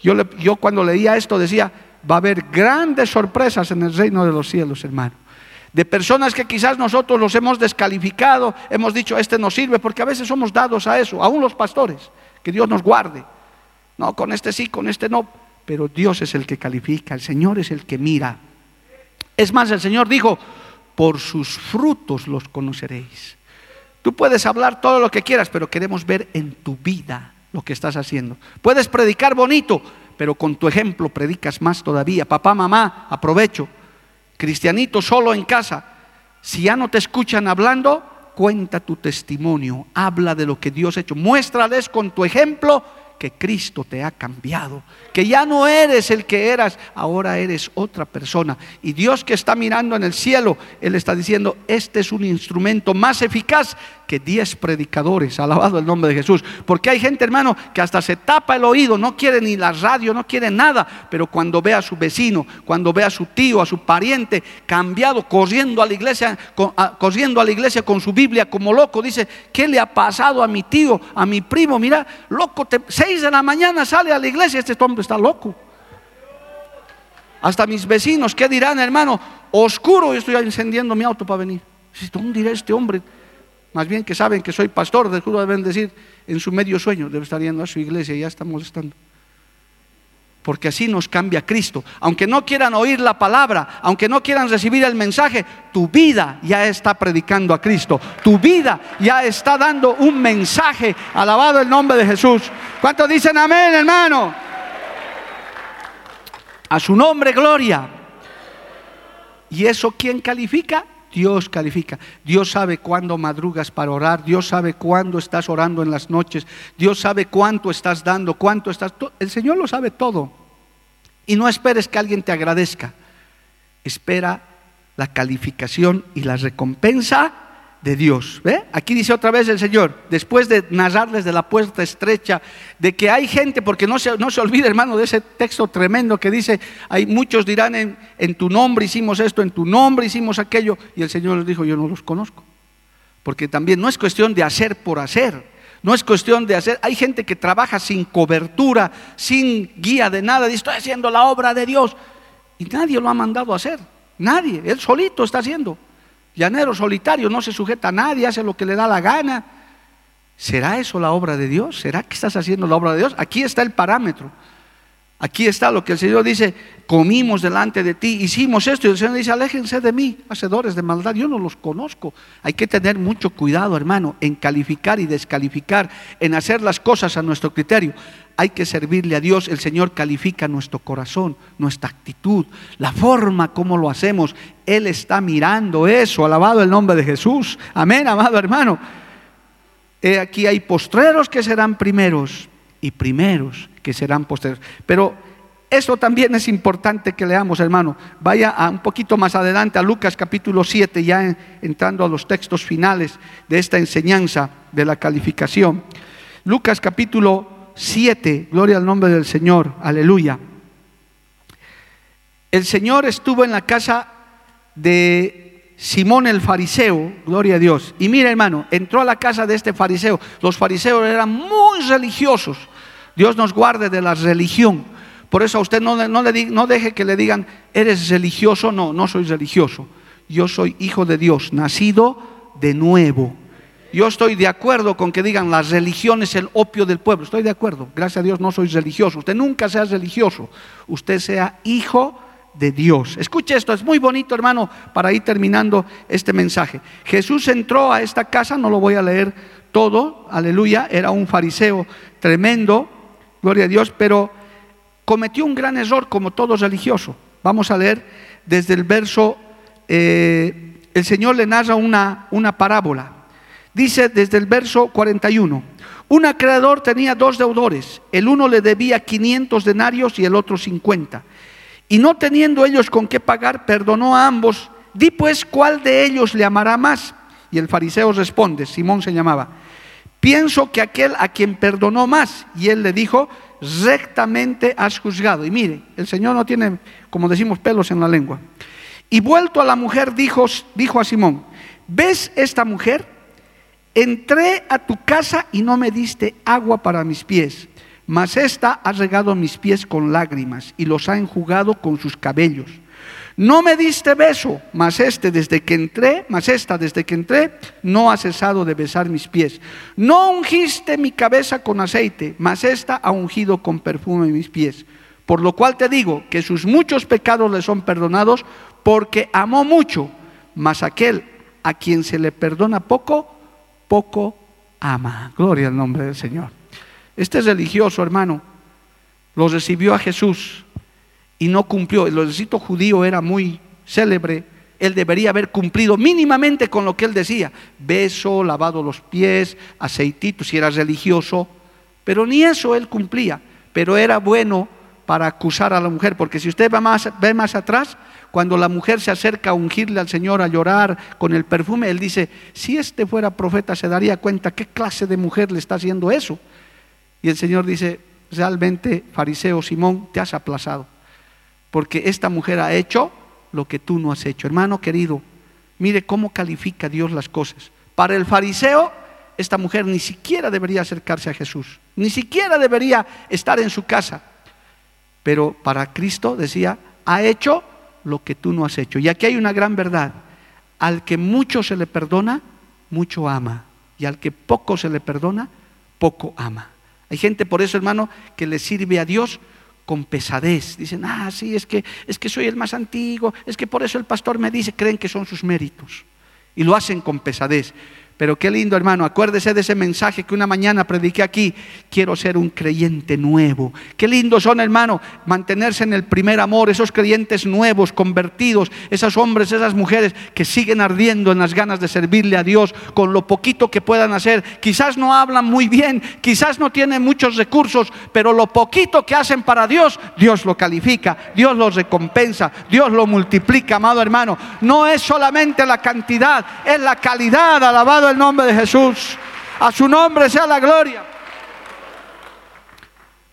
Yo, cuando leía esto decía, va a haber grandes sorpresas en el reino de los cielos, hermano de personas que quizás nosotros los hemos descalificado, hemos dicho, este no sirve, porque a veces somos dados a eso, aún los pastores, que Dios nos guarde. No, con este sí, con este no, pero Dios es el que califica, el Señor es el que mira. Es más, el Señor dijo, por sus frutos los conoceréis. Tú puedes hablar todo lo que quieras, pero queremos ver en tu vida lo que estás haciendo. Puedes predicar bonito, pero con tu ejemplo predicas más todavía. Papá, mamá, aprovecho cristianito solo en casa, si ya no te escuchan hablando, cuenta tu testimonio, habla de lo que Dios ha hecho, muéstrales con tu ejemplo que Cristo te ha cambiado, que ya no eres el que eras, ahora eres otra persona. Y Dios que está mirando en el cielo, Él está diciendo, este es un instrumento más eficaz que diez predicadores, alabado el nombre de Jesús. Porque hay gente, hermano, que hasta se tapa el oído, no quiere ni la radio, no quiere nada, pero cuando ve a su vecino, cuando ve a su tío, a su pariente, cambiado, corriendo a la iglesia, corriendo a la iglesia con su Biblia como loco, dice, ¿qué le ha pasado a mi tío, a mi primo? Mira, loco, seis de la mañana sale a la iglesia, este hombre está loco. Hasta mis vecinos, ¿qué dirán, hermano? Oscuro, yo estoy encendiendo mi auto para venir. ¿Dónde dirá este hombre? Más bien que saben que soy pastor, de juro deben decir, en su medio sueño debe estar yendo a su iglesia y ya está molestando. Porque así nos cambia Cristo. Aunque no quieran oír la palabra, aunque no quieran recibir el mensaje, tu vida ya está predicando a Cristo. Tu vida ya está dando un mensaje. Alabado el nombre de Jesús. ¿Cuántos dicen amén, hermano? A su nombre, gloria. ¿Y eso quién califica? Dios califica. Dios sabe cuándo madrugas para orar. Dios sabe cuándo estás orando en las noches. Dios sabe cuánto estás dando, cuánto estás... El Señor lo sabe todo. Y no esperes que alguien te agradezca. Espera la calificación y la recompensa de Dios. ¿Ve? Aquí dice otra vez el Señor, después de narrarles de la puerta estrecha, de que hay gente, porque no se, no se olvide hermano de ese texto tremendo que dice, hay muchos dirán en, en tu nombre hicimos esto, en tu nombre hicimos aquello, y el Señor les dijo, yo no los conozco. Porque también no es cuestión de hacer por hacer, no es cuestión de hacer, hay gente que trabaja sin cobertura, sin guía de nada, dice, estoy haciendo la obra de Dios, y nadie lo ha mandado a hacer, nadie, él solito está haciendo llanero solitario, no se sujeta a nadie, hace lo que le da la gana. ¿Será eso la obra de Dios? ¿Será que estás haciendo la obra de Dios? Aquí está el parámetro. Aquí está lo que el Señor dice, comimos delante de ti, hicimos esto, y el Señor dice, aléjense de mí, hacedores de maldad, yo no los conozco. Hay que tener mucho cuidado, hermano, en calificar y descalificar, en hacer las cosas a nuestro criterio. Hay que servirle a Dios, el Señor califica nuestro corazón, nuestra actitud, la forma como lo hacemos. Él está mirando eso, alabado el nombre de Jesús. Amén, amado hermano. aquí hay postreros que serán primeros y primeros que serán posteriores. Pero eso también es importante que leamos, hermano. Vaya a un poquito más adelante a Lucas capítulo 7, ya entrando a los textos finales de esta enseñanza de la calificación. Lucas capítulo 7, gloria al nombre del Señor, aleluya. El Señor estuvo en la casa de Simón el fariseo, gloria a Dios. Y mira hermano, entró a la casa de este fariseo. Los fariseos eran muy religiosos Dios nos guarde de la religión. Por eso a usted no, no, deje que le digan, eres religioso. No, no soy religioso. Yo soy hijo de Dios, nacido de nuevo. Yo estoy de acuerdo con que digan la religión es el opio del pueblo. Estoy de acuerdo. Gracias a Dios no soy religioso. Usted nunca sea religioso. Usted sea hijo de Dios. Escuche esto, es muy bonito hermano para ir terminando este mensaje. Jesús entró a esta casa, no lo voy a leer todo, aleluya, era un fariseo tremendo, gloria a Dios, pero cometió un gran error como todo religioso. Vamos a leer desde el verso, eh, el Señor le narra una, una parábola. Dice desde el verso 41, un acreedor tenía dos deudores, el uno le debía 500 denarios y el otro 50. Y no teniendo ellos con qué pagar, perdonó a ambos. Di pues cuál de ellos le amará más. Y el fariseo responde, Simón se llamaba, pienso que aquel a quien perdonó más. Y él le dijo, rectamente has juzgado. Y mire, el Señor no tiene, como decimos, pelos en la lengua. Y vuelto a la mujer, dijo, dijo a Simón, ¿ves esta mujer? entré a tu casa y no me diste agua para mis pies, mas ésta ha regado mis pies con lágrimas y los ha enjugado con sus cabellos. No me diste beso, mas este desde que entré, mas esta desde que entré, no ha cesado de besar mis pies. No ungiste mi cabeza con aceite, mas esta ha ungido con perfume mis pies. Por lo cual te digo que sus muchos pecados le son perdonados, porque amó mucho, mas aquel a quien se le perdona poco, poco ama. Gloria al nombre del Señor. Este religioso, hermano, lo recibió a Jesús y no cumplió. El recito judío era muy célebre. Él debería haber cumplido mínimamente con lo que él decía. Beso, lavado los pies, aceitito, si era religioso. Pero ni eso él cumplía. Pero era bueno para acusar a la mujer, porque si usted va más, ve más atrás, cuando la mujer se acerca a ungirle al Señor, a llorar con el perfume, él dice, si este fuera profeta se daría cuenta qué clase de mujer le está haciendo eso. Y el Señor dice, realmente, fariseo Simón, te has aplazado, porque esta mujer ha hecho lo que tú no has hecho. Hermano querido, mire cómo califica Dios las cosas. Para el fariseo, esta mujer ni siquiera debería acercarse a Jesús, ni siquiera debería estar en su casa. Pero para Cristo decía, ha hecho lo que tú no has hecho. Y aquí hay una gran verdad. Al que mucho se le perdona, mucho ama. Y al que poco se le perdona, poco ama. Hay gente por eso, hermano, que le sirve a Dios con pesadez. Dicen, ah, sí, es que, es que soy el más antiguo, es que por eso el pastor me dice, creen que son sus méritos. Y lo hacen con pesadez. Pero qué lindo, hermano. Acuérdese de ese mensaje que una mañana prediqué aquí. Quiero ser un creyente nuevo. Qué lindo son, hermano, mantenerse en el primer amor. Esos creyentes nuevos, convertidos. Esos hombres, esas mujeres que siguen ardiendo en las ganas de servirle a Dios con lo poquito que puedan hacer. Quizás no hablan muy bien, quizás no tienen muchos recursos, pero lo poquito que hacen para Dios, Dios lo califica, Dios lo recompensa, Dios lo multiplica, amado hermano. No es solamente la cantidad, es la calidad. Alabado el nombre de Jesús. A su nombre sea la gloria.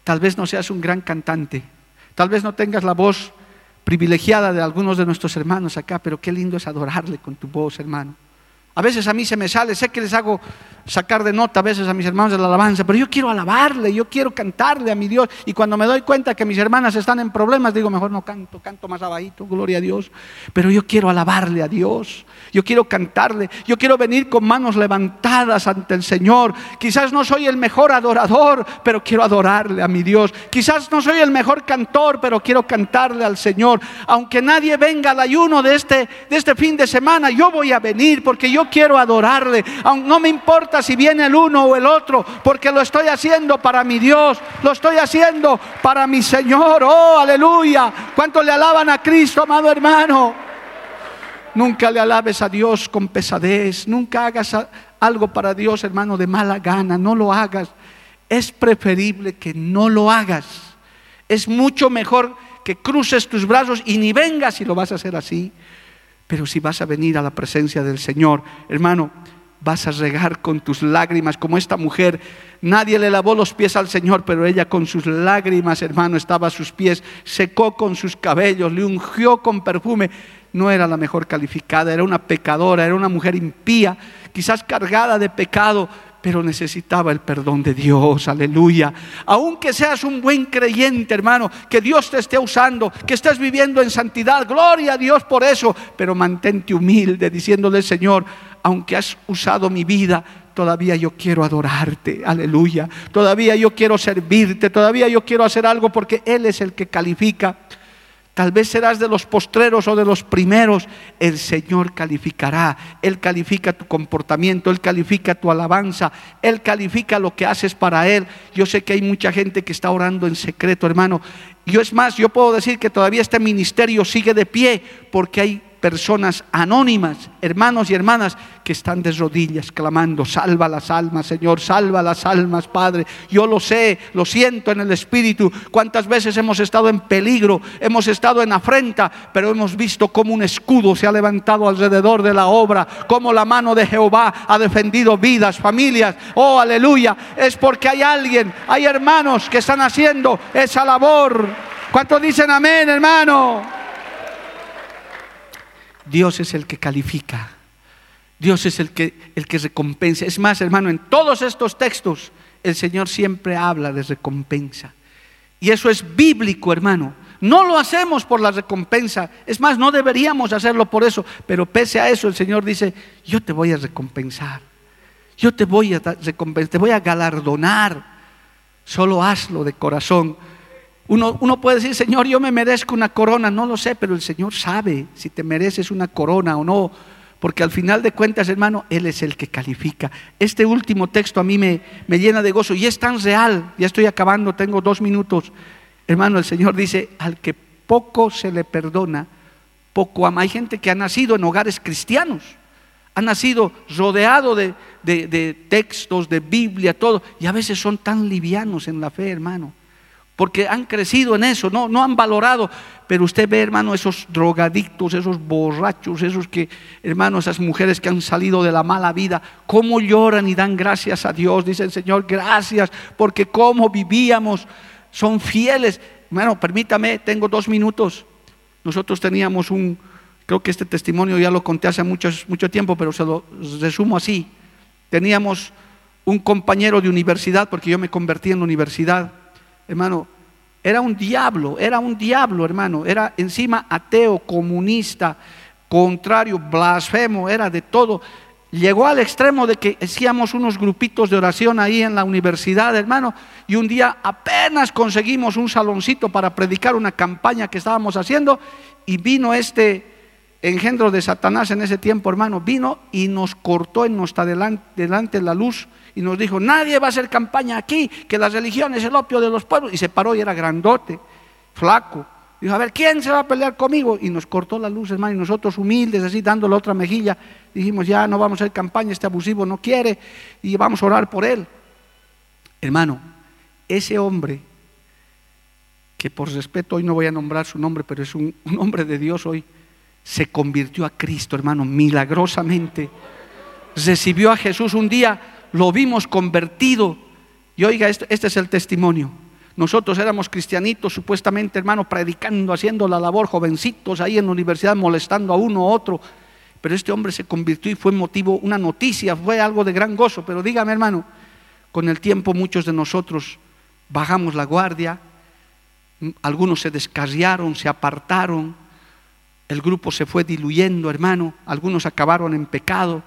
Tal vez no seas un gran cantante. Tal vez no tengas la voz privilegiada de algunos de nuestros hermanos acá, pero qué lindo es adorarle con tu voz, hermano. A veces a mí se me sale, sé que les hago sacar de nota a veces a mis hermanos de la alabanza, pero yo quiero alabarle, yo quiero cantarle a mi Dios. Y cuando me doy cuenta que mis hermanas están en problemas, digo, mejor no canto, canto más abajito, gloria a Dios. Pero yo quiero alabarle a Dios, yo quiero cantarle, yo quiero venir con manos levantadas ante el Señor. Quizás no soy el mejor adorador, pero quiero adorarle a mi Dios. Quizás no soy el mejor cantor, pero quiero cantarle al Señor. Aunque nadie venga al ayuno de este, de este fin de semana, yo voy a venir porque yo quiero adorarle. No me importa si viene el uno o el otro, porque lo estoy haciendo para mi Dios, lo estoy haciendo para mi Señor. Oh, aleluya. ¿Cuánto le alaban a Cristo, amado hermano? Nunca le alabes a Dios con pesadez, nunca hagas algo para Dios, hermano, de mala gana, no lo hagas. Es preferible que no lo hagas. Es mucho mejor que cruces tus brazos y ni vengas si lo vas a hacer así. Pero si vas a venir a la presencia del Señor, hermano, vas a regar con tus lágrimas, como esta mujer. Nadie le lavó los pies al Señor, pero ella con sus lágrimas, hermano, estaba a sus pies, secó con sus cabellos, le ungió con perfume. No era la mejor calificada, era una pecadora, era una mujer impía, quizás cargada de pecado, pero necesitaba el perdón de Dios, aleluya. Aunque seas un buen creyente, hermano, que Dios te esté usando, que estés viviendo en santidad, gloria a Dios por eso, pero mantente humilde diciéndole, Señor, aunque has usado mi vida, todavía yo quiero adorarte, aleluya. Todavía yo quiero servirte, todavía yo quiero hacer algo porque Él es el que califica. Tal vez serás de los postreros o de los primeros. El Señor calificará. Él califica tu comportamiento, Él califica tu alabanza, Él califica lo que haces para Él. Yo sé que hay mucha gente que está orando en secreto, hermano. Yo es más, yo puedo decir que todavía este ministerio sigue de pie porque hay personas anónimas, hermanos y hermanas, que están de rodillas clamando, salva las almas, Señor, salva las almas, Padre. Yo lo sé, lo siento en el Espíritu. Cuántas veces hemos estado en peligro, hemos estado en afrenta, pero hemos visto cómo un escudo se ha levantado alrededor de la obra, cómo la mano de Jehová ha defendido vidas, familias. Oh, aleluya. Es porque hay alguien, hay hermanos que están haciendo esa labor. ¿Cuántos dicen amén, hermano? Dios es el que califica. Dios es el que, el que recompensa. Es más, hermano, en todos estos textos el Señor siempre habla de recompensa. Y eso es bíblico, hermano. No lo hacemos por la recompensa. Es más, no deberíamos hacerlo por eso. Pero pese a eso, el Señor dice, yo te voy a recompensar. Yo te voy a recompensar, te voy a galardonar. Solo hazlo de corazón uno, puede decir, Señor, yo me merezco una corona. No lo sé, pero el Señor sabe si te mereces una corona o no. Porque al final de cuentas, hermano, Él es el que califica. Este último texto a mí me, me llena de gozo y es tan real. Ya estoy acabando, tengo dos minutos. Hermano, el Señor dice, al que poco se le perdona, poco ama. Hay gente que ha nacido en hogares cristianos, ha nacido rodeado de, de textos, de Biblia, todo, y a veces son tan livianos en la fe, hermano porque han crecido en eso, no, no han valorado. Pero usted ve, hermano, esos drogadictos, esos borrachos, esos que, hermano, esas mujeres que han salido de la mala vida, cómo lloran y dan gracias a Dios. Dicen, Señor, gracias, porque cómo vivíamos, son fieles. Bueno, permítame, tengo dos minutos. Nosotros teníamos un, creo que este testimonio ya lo conté hace mucho, mucho tiempo, pero se lo resumo así. Teníamos un compañero de universidad, porque yo me convertí en universidad hermano, era un diablo, era un diablo, hermano, era encima ateo, comunista, contrario, blasfemo, era de todo. Llegó al extremo de que hacíamos unos grupitos de oración ahí en la universidad, hermano, y un día apenas conseguimos un saloncito para predicar una campaña que estábamos haciendo, y vino este engendro de Satanás en ese tiempo, hermano, vino y nos cortó en nuestra delante, la luz y nos dijo, nadie va a hacer campaña aquí, que la religión es el opio de los pueblos. Y se paró y era grandote, flaco. Dijo, a ver, ¿quién se va a pelear conmigo? Y nos cortó la luz, hermano, y nosotros humildes, así dándole otra mejilla, dijimos, ya no vamos a hacer campaña, este abusivo no quiere, y vamos a orar por él. Hermano, ese hombre, que por respeto hoy no voy a nombrar su nombre, pero es un hombre de Dios hoy, se convirtió a Cristo, hermano, milagrosamente. Recibió a Jesús un día, lo vimos convertido. Y oiga, este, es el testimonio. Nosotros éramos cristianitos, supuestamente, hermano, predicando, haciendo la labor, jovencitos ahí en la universidad, molestando a uno u otro. Pero este hombre se convirtió y fue motivo, una noticia, fue algo de gran gozo. Pero dígame, hermano, con el tiempo muchos de nosotros bajamos la guardia, algunos se descarriaron, se apartaron, el grupo se fue diluyendo, hermano, algunos acabaron en pecado,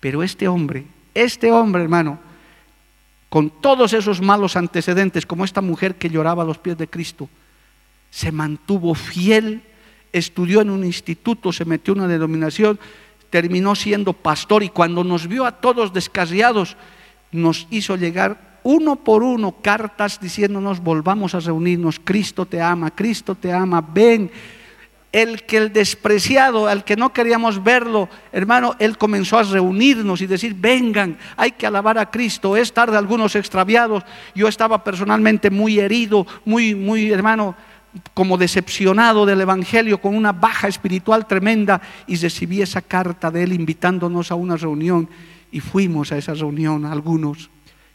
pero este hombre este hombre, hermano, con todos esos malos antecedentes, como esta mujer que lloraba a los pies de Cristo, se mantuvo fiel, estudió en un instituto, se metió en una denominación, terminó siendo pastor y cuando nos vio a todos descarriados, nos hizo llegar uno por uno cartas diciéndonos, volvamos a reunirnos, Cristo te ama, Cristo te ama, ven el que el despreciado, al que no queríamos verlo, hermano, él comenzó a reunirnos y decir, vengan, hay que alabar a Cristo. Es tarde algunos extraviados. Yo estaba personalmente muy herido, muy, muy, hermano, como decepcionado del Evangelio, con una baja espiritual tremenda, y recibí esa carta de él invitándonos a una reunión, y fuimos a esa reunión algunos,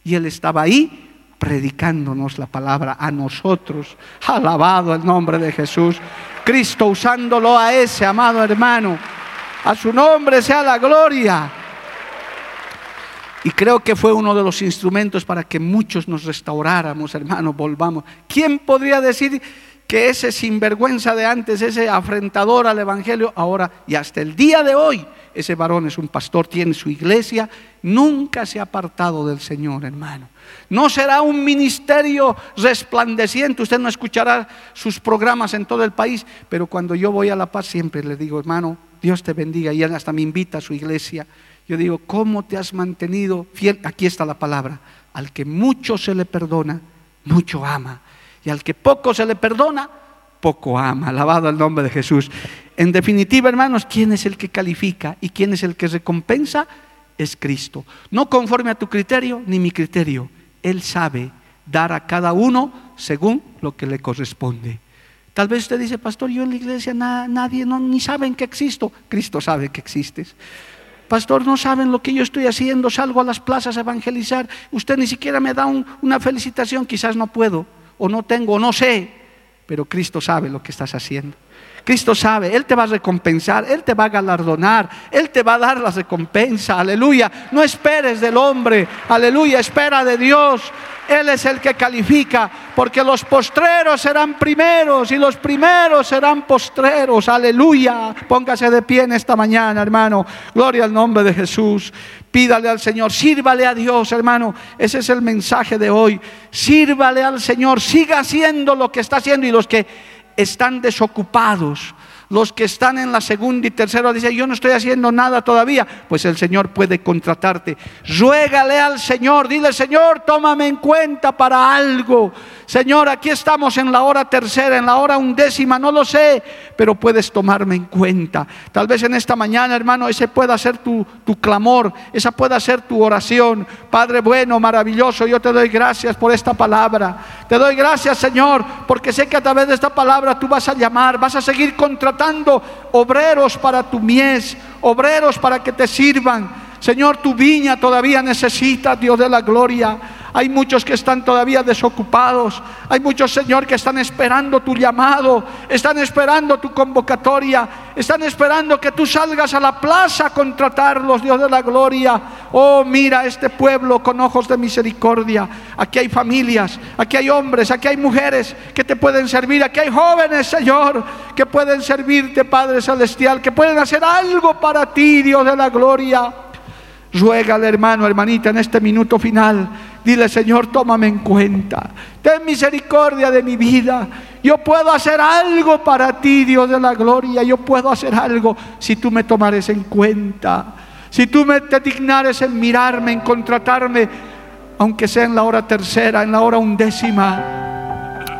y él estaba ahí predicándonos la palabra a nosotros. Alabado el nombre de Jesús. Cristo usándolo a ese amado hermano. A su nombre sea la gloria. Y creo que fue uno de los instrumentos para que muchos nos restauráramos, hermano, volvamos. ¿Quién podría decir que ese sinvergüenza de antes, ese afrentador al Evangelio, ahora y hasta el día de hoy, ese varón es un pastor, tiene su iglesia, nunca se ha apartado del Señor, hermano. No será un ministerio resplandeciente, usted no escuchará sus programas en todo el país, pero cuando yo voy a La Paz siempre le digo, hermano, Dios te bendiga, y él hasta me invita a su iglesia. Yo digo, ¿cómo te has mantenido fiel? Aquí está la palabra, al que mucho se le perdona, mucho ama. Y al que poco se le perdona, poco ama. Alabado el nombre de Jesús. En definitiva, hermanos, ¿quién es el que califica y quién es el que recompensa? Es Cristo. No conforme a tu criterio ni mi criterio. Él sabe dar a cada uno según lo que le corresponde. Tal vez usted dice, pastor, yo en la iglesia nadie no, ni saben que existo. Cristo sabe que existes. Pastor, no saben lo que yo estoy haciendo, salgo a las plazas a evangelizar. Usted ni siquiera me da una felicitación, quizás no puedo o no tengo, o no sé, pero Cristo sabe lo que estás haciendo. Cristo sabe, Él te va a recompensar, Él te va a galardonar, Él te va a dar la recompensa, aleluya. No esperes del hombre, aleluya, espera de Dios. Él es el que califica, porque los postreros serán primeros y los primeros serán postreros, aleluya. Póngase de pie en esta mañana, hermano. Gloria al nombre de Jesús. Pídale al Señor, sírvale a Dios, hermano. Ese es el mensaje de hoy. Sírvale al Señor, siga haciendo lo que está haciendo y los que están desocupados, los que están en la segunda y tercera dicen, yo no estoy haciendo nada todavía, pues el Señor puede contratarte. Ruégale al Señor, dile, Señor, tómame en cuenta para algo. Señor, aquí estamos en la hora tercera, en la hora undécima, no lo sé, pero puedes tomarme en cuenta. Tal vez en esta mañana, hermano, ese pueda ser tu, tu clamor, esa pueda ser tu oración. Padre bueno, maravilloso, yo te doy gracias por esta palabra. Te doy gracias, Señor, porque sé que a través de esta palabra tú vas a llamar, vas a seguir contratando obreros para tu mies, obreros para que te sirvan. Señor, tu viña todavía necesita, Dios de la gloria hay muchos que están todavía desocupados. Hay muchos, Señor, que están esperando tu llamado. Están esperando tu convocatoria. Están esperando que tú salgas a la plaza a contratarlos, Dios de la gloria. Oh, mira este pueblo con ojos de misericordia. Aquí hay familias, aquí hay hombres, aquí hay mujeres que te pueden servir. Aquí hay jóvenes, Señor, que pueden servirte, Padre Celestial, que pueden hacer algo para ti, Dios de la gloria. Ruégale, hermano, hermanita, en este minuto final Dile, Señor, tómame en cuenta. Ten misericordia de mi vida. Yo puedo hacer algo para ti, Dios de la gloria. Yo puedo hacer algo si tú me tomares en cuenta. Si tú me te dignares en mirarme, en contratarme, aunque sea en la hora tercera, en la hora undécima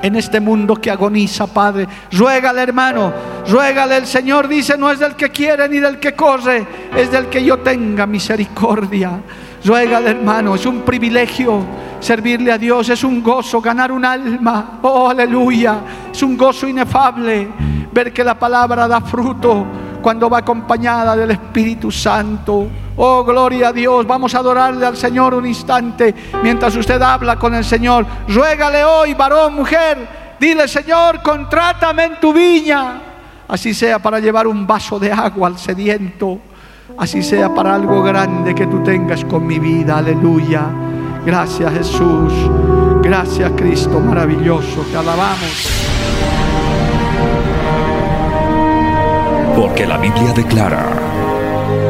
en este mundo que agoniza, Padre. Ruégale, hermano, ruégale. El Señor dice, no es del que quiere ni del que corre, es del que yo tenga misericordia. Ruégale, hermano, es un privilegio servirle a Dios, es un gozo ganar un alma. Oh, aleluya. Es un gozo inefable ver que la palabra da fruto cuando va acompañada del Espíritu Santo. Oh, gloria a Dios. Vamos a adorarle al Señor un instante mientras usted habla con el Señor. Ruégale hoy, varón, mujer. Dile, Señor, contrátame en tu viña. Así sea para llevar un vaso de agua al sediento así sea para algo grande que tú tengas con mi vida. Aleluya. Gracias Jesús. Gracias Cristo maravilloso. Te alabamos. Porque la Biblia declara,